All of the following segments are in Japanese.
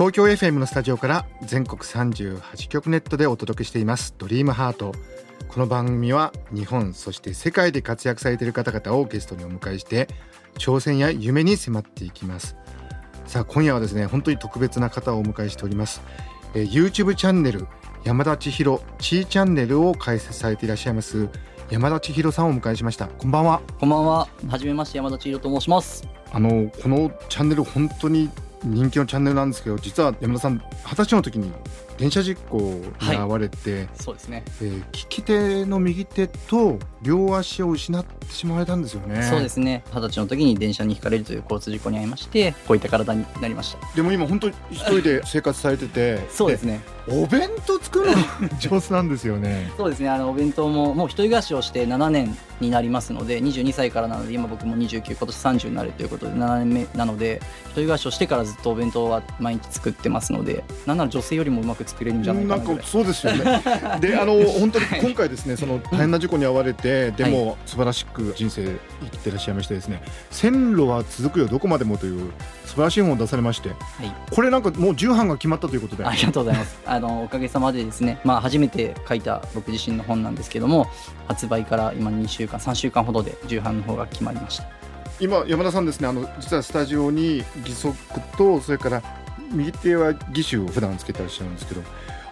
東京 FM のスタジオから全国38局ネットでお届けしています。ドリームハート。この番組は日本そして世界で活躍されている方々をゲストにお迎えして挑戦や夢に迫っていきます。さあ今夜はですね本当に特別な方をお迎えしております、えー YouTube チャンネル山田千尋ちーチャンネルを開設されていらっしゃいます山田千尋さんをお迎えしました。こんばんは。こんばんは。はじめまして山田千尋と申します。あのこのチャンネル本当に人気のチャンネルなんですけど実は山田さん二十歳の時に電車事故に遭われて、そうですね。えー利き手の右手と両足を失ってしまわれたんですよねそうですね。二十歳の時に電車にひかれるという交通事故に遭いまして、こういった体になりました。でも今本当に一人で 生活されててそうですね。お弁当作るの上手なんですよね そうですね。あのお弁当ももう一人暮らしをして7年になりますので、22歳からなので今僕も29、今年30になるということで7年目なので、一人暮らしをしてからずっとお弁当は毎日作ってますので、なんなら女性よりもうまく作れるんじゃないかななん。かそうですよね。で あの本当に今回ですねその大変な事故に遭われて、でも素晴らしく人生生きてらっしゃいましてですね線路は続くよどこまでもという素晴らしい本を出されましてはい。これなんかもう重版が決まったということでありがとうございます。あのおかげさまでですね、まあ初めて書いた僕自身の本なんですけども、発売から今2週間、3週間ほどで重版の方が決まりました。今山田さんですねあの実はスタジオに義足とそれから右手は義手を普段つけてらっしゃるんですけど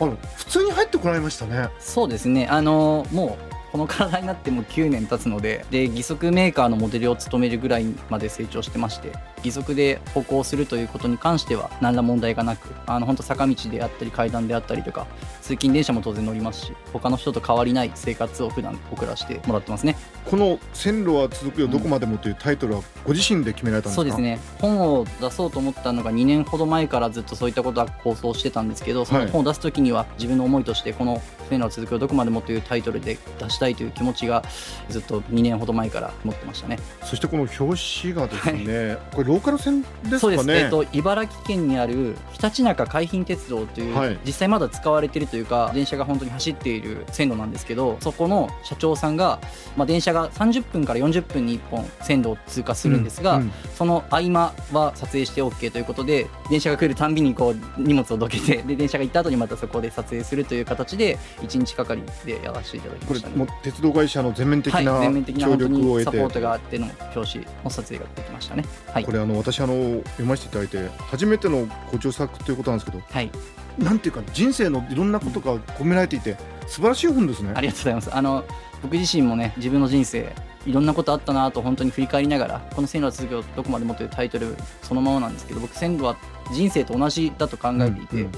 あの普通に入ってこられましたねそうですね。あのもうこの体になってもう9年経つので、で義足メーカーのモデルを務めるぐらいまで成長してまして、義足で歩行するということに関しては何ら問題がなく、あの本当坂道であったり階段であったりとか、通勤電車も当然乗りますし、他の人と変わりない生活を普段送らせてもらってますね。この「線路は続くよどこまでも」というタイトルはご自身で決められたんですか？そうですね。本を出そうと思ったのが2年ほど前からずっとそういったことは構想してたんですけどその本を出す時には自分の思いとしてこの「フェンの続きをどこまでも」というタイトルで出したいという気持ちがずっと2年ほど前から持ってましたね。そしてこの表紙がですね、これローカル線ですそうです、かねえっと、茨城県にあるひたちなか海浜鉄道という、はい。実際まだ使われているというか電車が本当に走っている線路なんですけどそこの社長さんが、まあ、電車が30分から40分に1本線路を通過するんですが、うんうんその合間は撮影して OK ということで電車が来るたんびにこう荷物をどけてで電車が行った後にまたそこで撮影するという形で1日がかりでやらせていただきこれましたねもう鉄道会社の全面的はい、な全面的な協力を得て、にサポートがあっての表紙の撮影ができましたね。はい。こ、れあの私あの読ませていただいて初めてのご著作ということなんですけど。はい、なんていうか人生のいろんなことが込められていて素晴らしい本ですね。ありがとうございます。あの僕自身もね自分の人生いろんなことあったなと本当に振り返りながらこの線路は続きをどこまでもというタイトルそのままなんですけど僕線路は人生と同じだと考えていて、うんうん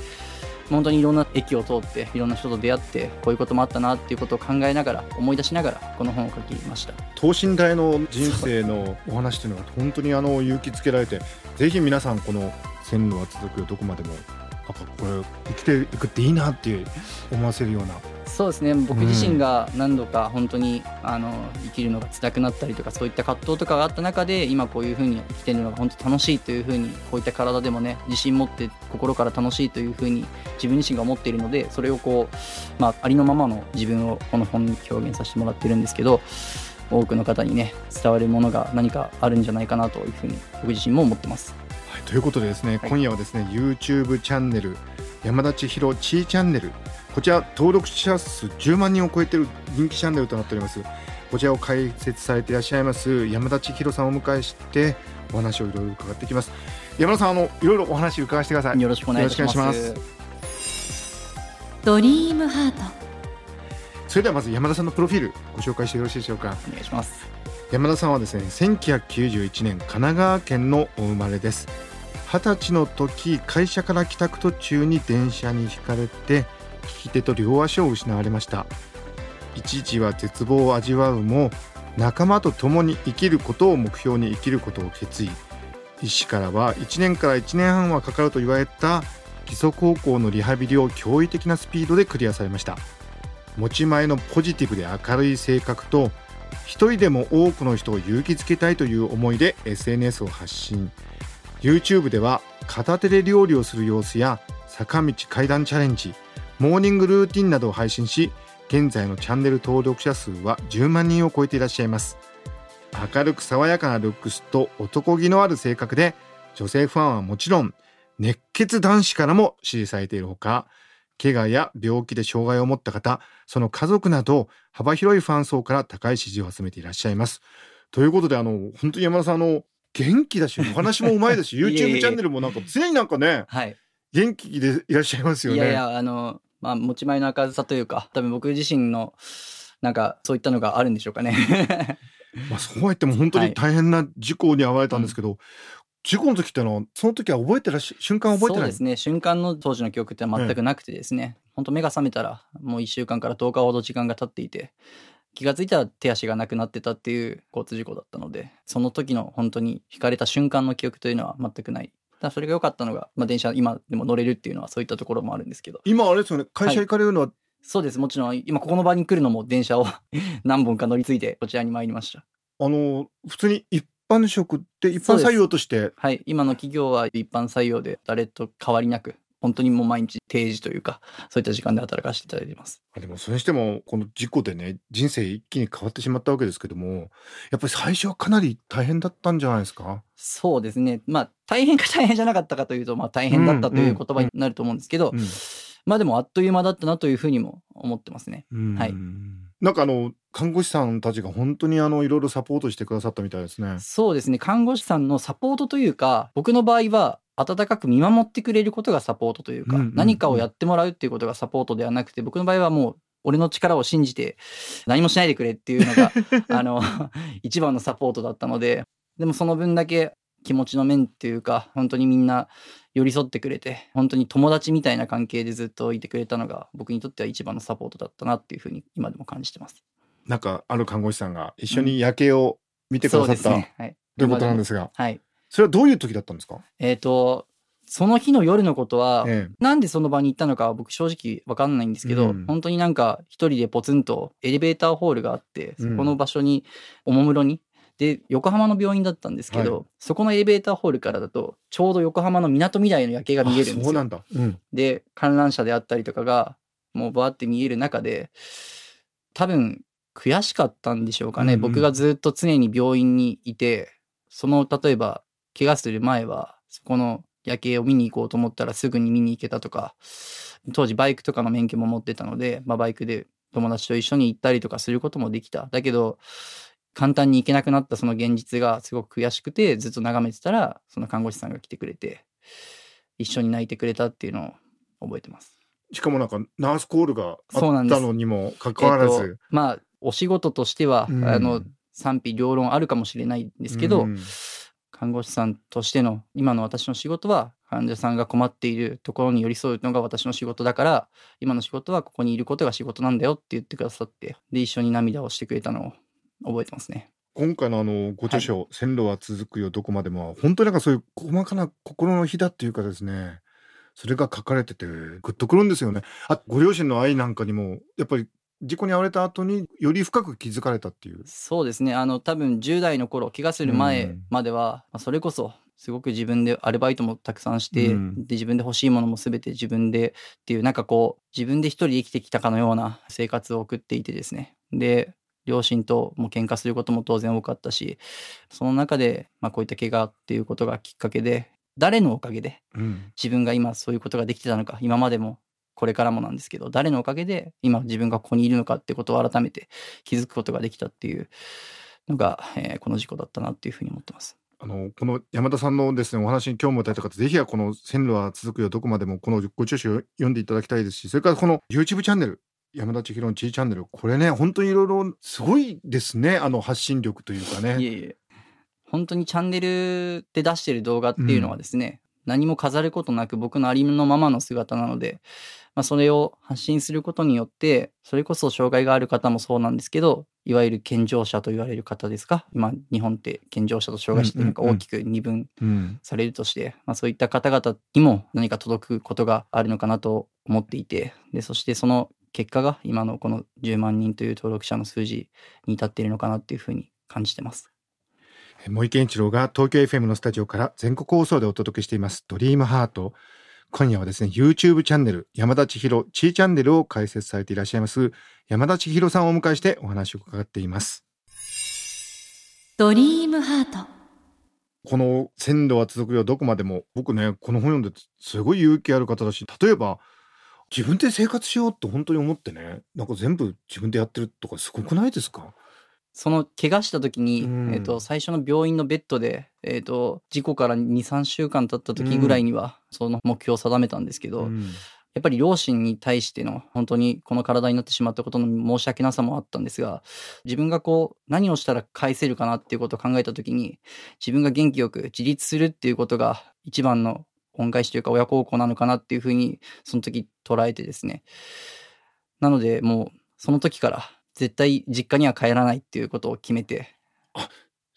本当にいろんな駅を通っていろんな人と出会ってこういうこともあったなっていうことを考えながら思い出しながらこの本を書きました。等身大の人生のお話というのは本当にあの勇気づけられてぜひ皆さんこの線路は続くよどこまでもこれ生きていくっていいなって思わせるような。そうですね。僕自身が何度か本当にあの生きるのが辛くなったりとかそういった葛藤とかがあった中で今こういうふうに生きてるのが本当楽しいというふうにこういった体でもね自信持って心から楽しいというふうに自分自身が思っているのでそれをこう、まあ、ありのままの自分をこの本に表現させてもらってるんですけど多くの方にね伝わるものが何かあるんじゃないかなというふうに僕自身も思ってます。はい、ということでですね、はい。今夜はですね YouTube チャンネル山田千尋ちーチャンネルこちら登録者数10万人を超えている人気チャンネルとなっております。こちらを開設されていらっしゃいます山田千尋さんをお迎えしてお話をいろいろ伺っていきます。山田さんあのいろいろお話伺わせてください。よろしくお願いします。ドリームハート。それではまず山田さんのプロフィールご紹介してよろしいでしょうか。お願いします。山田さんはですね1991年神奈川県のお生まれです二十歳の時会社から帰宅途中に電車にひかれて利き手と両足を失われました。一時は絶望を味わうも仲間と共に生きることを目標に生きることを決意。医師からは1年から1年半はかかると言われた基礎高校のリハビリを驚異的なスピードでクリアされました。持ち前のポジティブで明るい性格と一人でも多くの人を勇気づけたいという思いで SNS を発信。YouTube では片手で料理をする様子や坂道階段チャレンジモーニングルーティンなどを配信し現在のチャンネル登録者数は10万人を超えていらっしゃいます。明るく爽やかなルックスと男気のある性格で女性ファンはもちろん熱血男子からも支持されているほか怪我や病気で障害を持った方その家族など幅広いファン層から高い支持を集めていらっしゃいます。ということであの本当に山田さんの元気だし お話もうまいだしいえいえ YouTube チャンネルもなんか常になんかねはい。元気でいらっしゃいますよね。いやいやあのまあ持ち前の明るさというか多分僕自身のなんかそういったのがあるんでしょうかね。まあ、そうは言っても本当に大変な事故に遭われたんですけど、事故の時ってのはその時は覚えてらっしゃ瞬間覚えてない？そうですね。瞬間の当時の記憶って全くなくてですね、本当目が覚めたらもう1週間から10日ほど時間が経っていて気がついたら手足がなくなってたっていう交通事故だったのでその時の本当に引かれた瞬間の記憶というのは全くない。ただそれが良かったのが、まあ、電車今でも乗れるっていうのはそういったところもあるんですけど。今あれですよね会社行かれるのは、そうです。もちろん今ここの場に来るのも電車を 何本か乗り継いでこちらに参りました。あの普通に一般職って一般採用として？はい。今の企業は一般採用で誰と変わりなく本当にもう毎日定時というかそういった時間で働かせていただいています。あでもそれにしてもこの事故でね人生一気に変わってしまったわけですけどもやっぱり最初はかなり大変だったんじゃないですか？そうですね。まあ大変か大変じゃなかったかというとまあ大変だったという言葉になると思うんですけど、うん。まあでもあっという間だったなというふうにも思ってますね。うん。はい。なんかあの看護師さんたちが本当にあのいろいろサポートしてくださったみたいですね。そうですね。看護師さんのサポートというか僕の場合は温かく見守ってくれることがサポートというか、うんうんうん何かをやってもらうっていうことがサポートではなくて僕の場合はもう俺の力を信じて何もしないでくれっていうのが あの一番のサポートだったのででもその分だけ気持ちの面っていうか本当にみんな寄り添ってくれて本当に友達みたいな関係でずっといてくれたのが僕にとっては一番のサポートだったなっていうふうに今でも感じてます。なんかある看護師さんが一緒に夜景を見てくださった、そうですね。はい。ということなんですすがはい。それはどういう時だったんですか、えっ、とその日の夜のことは、ええ。なんでその場に行ったのかは僕正直わかんないんですけど、うん。本当になんか一人でポツンとエレベーターホールがあってうん。そこの場所におもむろにで横浜の病院だったんですけど、はそこのエレベーターホールからだとちょうど横浜のみなとみらいの夜景が見えるんですよ。あそうなん。だ、うん、で観覧車であったりとかがもうバーって見える中で多分悔しかったんでしょうかね、うんうん。僕がずっと常に病院にいてその例えば怪我する前はそこの夜景を見に行こうと思ったらすぐに見に行けたとか当時バイクとかの免許も持ってたので、まあ、バイクで友達と一緒に行ったりとかすることもできた。だけど簡単に行けなくなったその現実がすごく悔しくてずっと眺めてたらその看護師さんが来てくれて一緒に泣いてくれたっていうのを覚えてます。しかもなんかナースコールがあったのにもかかわらえっとず、まあお仕事としては、うん。あの賛否両論あるかもしれないんですけど、うん看護師さんとしての今の私の仕事は患者さんが困っているところに寄り添うのが私の仕事だから今の仕事はここにいることが仕事なんだよって言ってくださってで一緒に涙をしてくれたのを覚えてますね。今回のあのご著書、線路は続くよどこまでも」本当になんかそういう細かな心の火だっていうかですねそれが書かれててグッとくるんですよねあご両親の愛なんかにもやっぱり事故に遭われた後により深く気づかれたっていう。そうですね。あの多分10代の頃怪我する前うん。までは、まあそれこそすごく自分でアルバイトもたくさんして、うん。で自分で欲しいものも全て自分でっていうなんかこう自分で一人で生きてきたかのような生活を送っていてですね。で両親とも喧嘩することも当然多かったしその中で、まあ、こういった怪我っていうことがきっかけで誰のおかげでうん。自分が今そういうことができてたのか今までもこれからもなんですけど誰のおかげで今自分がここにいるのかってことを改めて気づくことができたっていうのが、えーこの事故だったなっていうふうに思ってます。あのこの山田さんのですねお話に興味を持たれた方ぜひはこの「線路は続くよどこまでも」このご著書を読んでいただきたいですしそれからこの YouTube チャンネル山田千尋のちいチャンネルこれね本当にいろいろすごいですねあの発信力というかね。いえいえ本当にチャンネルで出してる動画っていうのはですね、何も飾ることなく僕のありのままの姿なので、まあ、それを発信することによって、それこそ障害がある方もそうなんですけど、いわゆる健常者と言われる方ですか？今、日本って健常者と障害者っていうのが大きく二分うん。されるとして、まあ、そういった方々にも何か届くことがあるのかなと思っていて、で、そしてその結果が今のこの10万人という登録者の数字に至っているのかなっていうふうに感じてます。森健一郎が東京 FM のスタジオから全国放送でお届けしていますドリームハート今夜はですね YouTube チャンネル山田千尋ちーチャンネルを開設されていらっしゃいます山田千尋さんをお迎えしてお話を伺っています。ドリームハート。この鮮度は続くよどこまでも僕ねこの本読んですごい勇気ある方だし例えば自分で生活しようって本当に思ってねなんか全部自分でやってるとかすごくないですか？その怪我した時に、うん。えっと最初の病院のベッドで、えっと事故から23週間経った時ぐらいにはその目標を定めたんですけど、うん。やっぱり両親に対しての本当にこの体になってしまったことの申し訳なさもあったんですが自分がこう何をしたら返せるかなっていうことを考えた時に自分が元気よく自立するっていうことが一番の恩返しというか親孝行なのかなっていうふうにその時捉えてですね。なのでもうその時から絶対実家には帰らないっていうことを決めて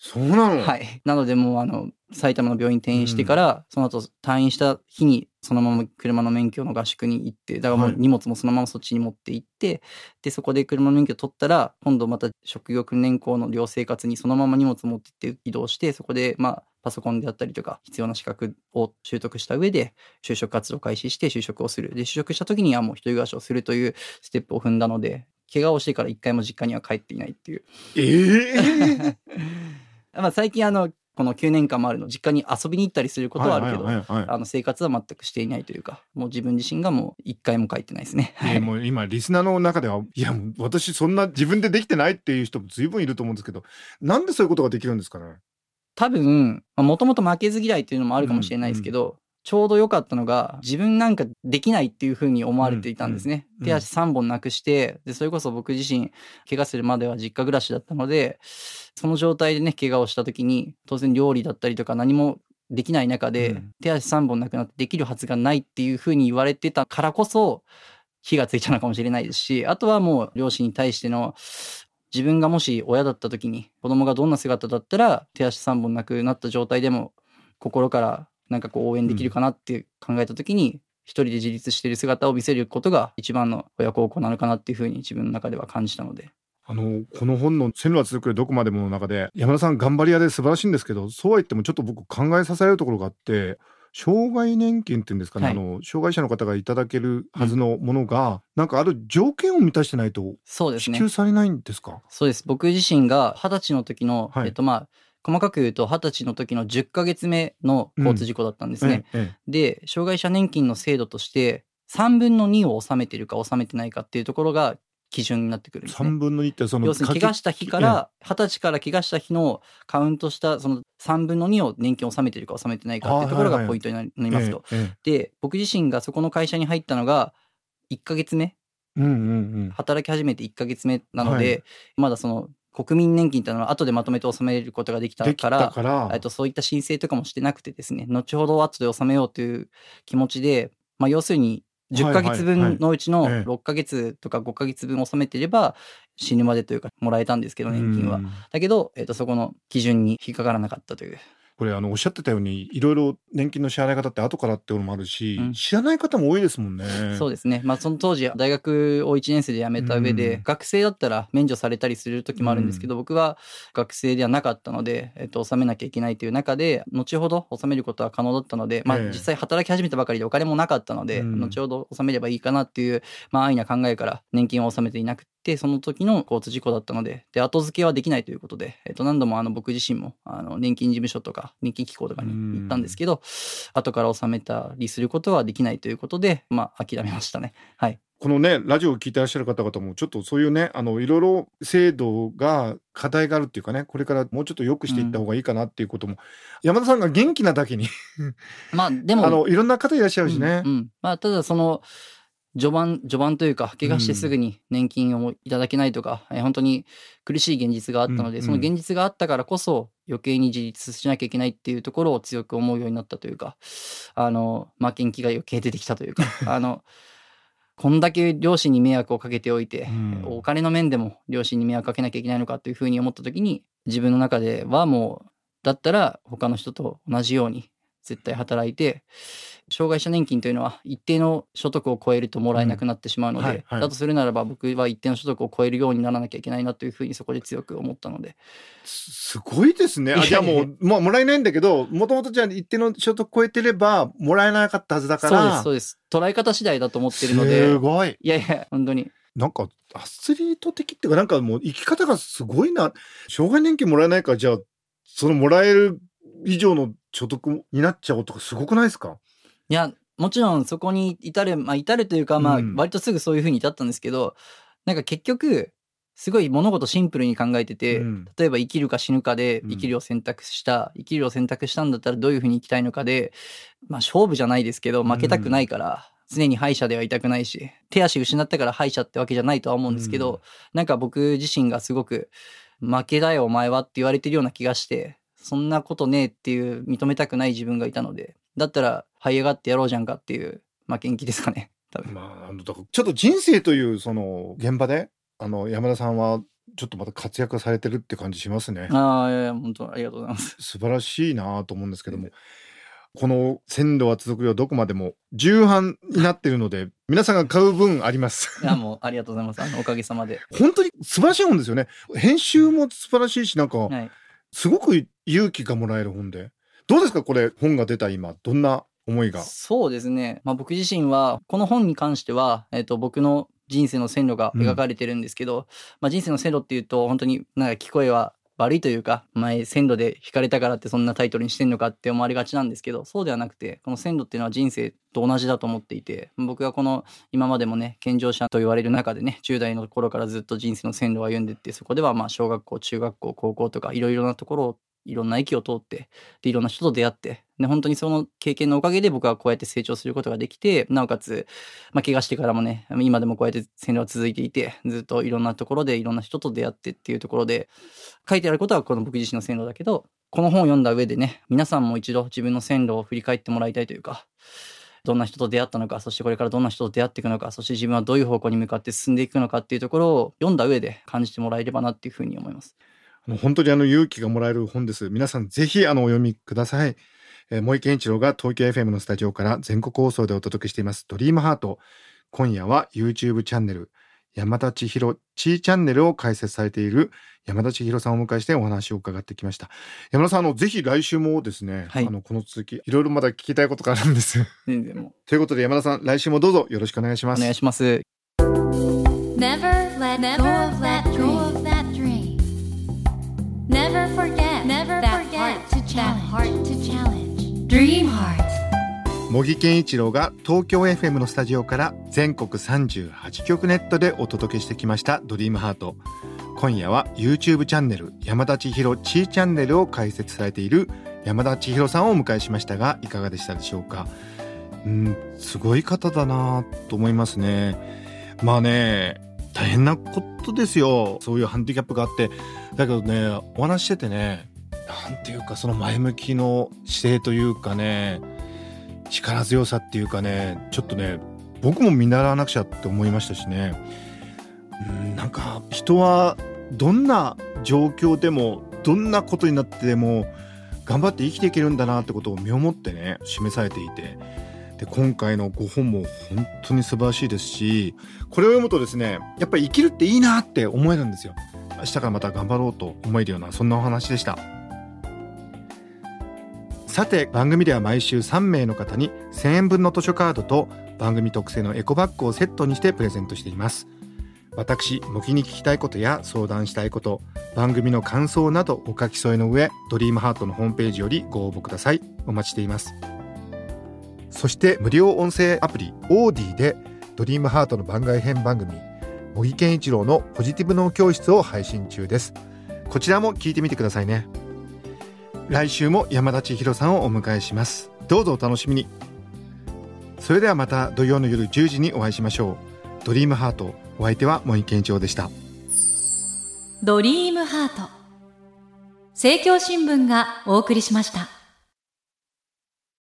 そうなの、はい。なのでもうあの、埼玉の病院転院してから、その後退院した日にそのまま車の免許の合宿に行って、だからもうはい荷物もそのままそっちに持って行って、で、そこで車の免許取ったら、今度また職業訓練校の寮生活にそのまま荷物持って行って移動して、そこでまあ、パソコンであったりとか、必要な資格を習得した上で、就職活動を開始して就職をする。で、就職した時にはもう一人暮らしをするというステップを踏んだので、怪我をしてから一回も実家には帰っていないっていう。ええ まあ最近あの、この9年間もあるの、実家に遊びに行ったりすることはあるけど、はいはいはいはいあの生活は全くしていないというか、もう自分自身がもう一回も帰ってないですね。えーもう今リスナーの中ではいやもう私そんな自分でできてないっていう人も随分いると思うんですけどなんでそういうことができるんですかね？多分、もともと負けず嫌いっていうのもあるかもしれないですけど、ちょうど良かったのが、自分なんかできないっていうふうに思われていたんですね。うん手足3本なくして、で、それこそ僕自身、怪我するまでは実家暮らしだったので、その状態でね、怪我をした時に、当然料理だったりとか何もできない中で、うん手足3本なくなってできるはずがないっていうふうに言われてたからこそ、火がついたのかもしれないですし、あとはもう両親に対しての、自分がもし親だった時に子供がどんな姿だったら手足3本なくなった状態でも心からなんかこう応援できるかなって考えた時に、一人で自立している姿を見せることが一番の親孝行なのかなっていうふうに自分の中では感じたので。あのこの本の「線路は続くよどこまでも」の中で山田さん頑張り屋で素晴らしいんですけどそうは言ってもちょっと僕考えさせられるところがあって障害年金っていうんですかね、はいあの障害者の方がいただけるはずのものが、なんかある条件を満たしてないとそうですね支給。されないんですか？そうです。僕自身が二十歳の時の、はいえっとまあ、細かく言うと二十歳の時の10ヶ月目の交通事故だったんですね。ええで、障害者年金の制度として、3分の2を納めてるか納めてないかっていうところが基準になってくるんですね。3分の2ってその要するに怪我した日から、二十歳から怪我した日のカウントしたその3分の2を年金を納めてるか納めてないかっていうところがポイントになりますと。えええで、僕自身がそこの会社に入ったのが1ヶ月目、えうんうんうん働き始めて1ヶ月目なので、はいまだその国民年金っていうのは後でまとめて納めることができたから、えっと、そういった申請とかもしてなくてですね、後ほど後で納めようという気持ちで、まあ、要するに10ヶ月分のうちのはいはいええ6ヶ月とか5ヶ月分納めてれば死ぬまでというかもらえたんですけど、年金はう。んだけど、えっと、そこの基準に引っかからなかったという。これあのおっしゃってたようにいろいろ年金の支払い方って後からっていうのもあるし、うん。知らない方も多いですもんね。そうですね。まあ、その当時、大学を1年生で辞めた上で、うん。学生だったら免除されたりする時もあるんですけど、僕は学生ではなかったので、えっと、納めなきゃいけないという中で、後ほど納めることは可能だったので、まあ、ええ。実際働き始めたばかりでお金もなかったので、うん。後ほど納めればいいかなっていう、まあ、安易な考えから年金を納めていなくて、その時の交通事故だったので、で、後付けはできないということで、えっと、何度もあの、僕自身も、あの、年金事務所とか、年金機構とかに行ったんですけど、後から納めたりすることはできないということで、まあ、諦めましたね。はい。このねラジオを聞いてらっしゃる方々もちょっとそういうねあのいろいろ制度が課題があるっていうかねこれからもうちょっと良くしていった方がいいかなっていうことも、山田さんが元気なだけにまあ、でも、あのいろんな方いらっしゃるしね。うんうんまあ、ただその、序盤、序盤というか、怪我してすぐに年金をいただけないとか、えー本当に苦しい現実があったので、うんその現実があったからこそ、余計に自立しなきゃいけないっていうところを強く思うようになったというかあの負けん気が余計出てきたというか あのこんだけ両親に迷惑をかけておいて、うん。お金の面でも両親に迷惑かけなきゃいけないのかというふうに思った時に自分の中ではもうだったら他の人と同じように絶対働いて障害者年金というのは一定の所得を超えるともらえなくなってしまうので、うんはいはいだとするならば僕は一定の所得を超えるようにならなきゃいけないなというふうにそこで強く思ったのですすごいですね。じゃあもう、もうもらえないんだけど、もともとじゃあ一定の所得超えてれば、もらえなかったはずだかそうですら。そうです捉え方次第だと思ってるのですごい。いやいや本当になんか、アスリート的っていうか、なんかもう生き方がすごいな。障害年金もらえないから、じゃあ、そのもらえる以上の所得になっちゃおうとか、すごくないですか？いやもちろんそこに至るまあ至るというかまあうん。割とすぐそういうふうに至ったんですけど、なんか結局すごい物事シンプルに考えてて、うん。例えば生きるか死ぬかでうん。生きるを選択した、生きるを選択したんだったらどういうふうに生きたいのかでまあ勝負じゃないですけど負けたくないから、常に敗者ではいたくないし手足失ったから敗者ってわけじゃないとは思うんですけど、うん。なんか僕自身がすごく負けだよお前はって言われてるような気がしてそんなことねえっていう認めたくない自分がいたのでだったら這い上がってやろうじゃんかっていう負けん気ですかね多分まあ、あの、だからちょっと人生という、その、現場で、あの、山田さんは、ちょっとまた活躍されてるって感じしますね。ああいやいや本当ありがとうございます素晴らしいなと思うんですけども、この鮮度は続くよどこまでも重版になってるので、皆さんが買う分あります。いやもうありがとうございますあのおかげさまで本当に素晴らしい本ですよね。編集も素晴らしいし、なんか、はいすごく勇気がもらえる本で。どうですかこれ、本が出た今、どんな思いが？そうですね、まあ、僕自身はこの本に関しては、えっと僕の人生の線路が描かれてるんですけど、まあ、人生の線路っていうと本当になんか聞こえは悪いというか前線路で引かれたからってそんなタイトルにしてんのかって思われがちなんですけどそうではなくてこの線路っていうのは人生と同じだと思っていて僕がこの今までもね健常者と言われる中でね10代の頃からずっと人生の線路を歩んでってそこではまあ小学校中学校高校とかいろいろなところをいろんな駅を通ってでいろんな人と出会ってで本当にその経験のおかげで僕はこうやって成長することができてなおかつ、まあ、怪我してからもね今でもこうやって線路は続いていてずっといろんなところでいろんな人と出会ってっていうところで書いてあることはこの僕自身の線路だけどこの本を読んだ上でね皆さんも一度自分の線路を振り返ってもらいたいというかどんな人と出会ったのかそしてこれからどんな人と出会っていくのかそして自分はどういう方向に向かって進んでいくのかっていうところを読んだ上で感じてもらえればなっていうふうに思います。あの本当にあの勇気がもらえる本です。皆さんぜひあのお読みください。えー、森健一郎が東京 FM のスタジオから全国放送でお届けしていますドリームハート。今夜は YouTube チャンネル山田千尋チーチャンネルを開設されている山田千尋さんをお迎えしてお話を伺ってきました。山田さん、あの、ぜひ来週もですね、はいあの、この続き、いろいろまだ聞きたいことがあるんです。全然もということで山田さん、来週もどうぞよろしくお願いします。うお願いします。茂木健一郎が東京 FM のスタジオから全国38局ネットでお届けしてきました「ドリームハート。今夜は YouTube チャンネル山田千尋チーチャンネルを開設されている山田千尋さんをお迎えしましたがいかがでしたでしょうか？うんすごい方だなと思いますね。まあね大変なことですよ。そういうハンディキャップがあって。だけどねお話しててねなんていうかその前向きの姿勢というかね力強さっていうかねちょっとね僕も見習わなくちゃって思いましたしね。うんなんか人はどんな状況でもどんなことになってでも頑張って生きていけるんだなってことを身をもってね示されていて。で今回の5本も本当に素晴らしいですしこれを読むとですねやっぱり生きるっていいなって思えるんですよ。明日からまた頑張ろうと思えるようなそんなお話でした。さて番組では毎週3名の方に1000円分の図書カードと番組特製のエコバッグをセットにしてプレゼントしています。私模擬に聞きたいことや相談したいこと番組の感想などお書き添えの上ドリームハートのホームページよりご応募ください。お待ちしています。そして無料音声アプリオーディでドリームハートの番外編番組模擬健一郎のポジティブ脳教室を配信中です。こちらも聞いてみてくださいね。来週も山田千尋さんをお迎えします。どうぞお楽しみに。それではまた土曜の夜10時にお会いしましょう。ドリームハート。お相手は森健一郎でした。ドリームハート。政教新聞がお送りしました。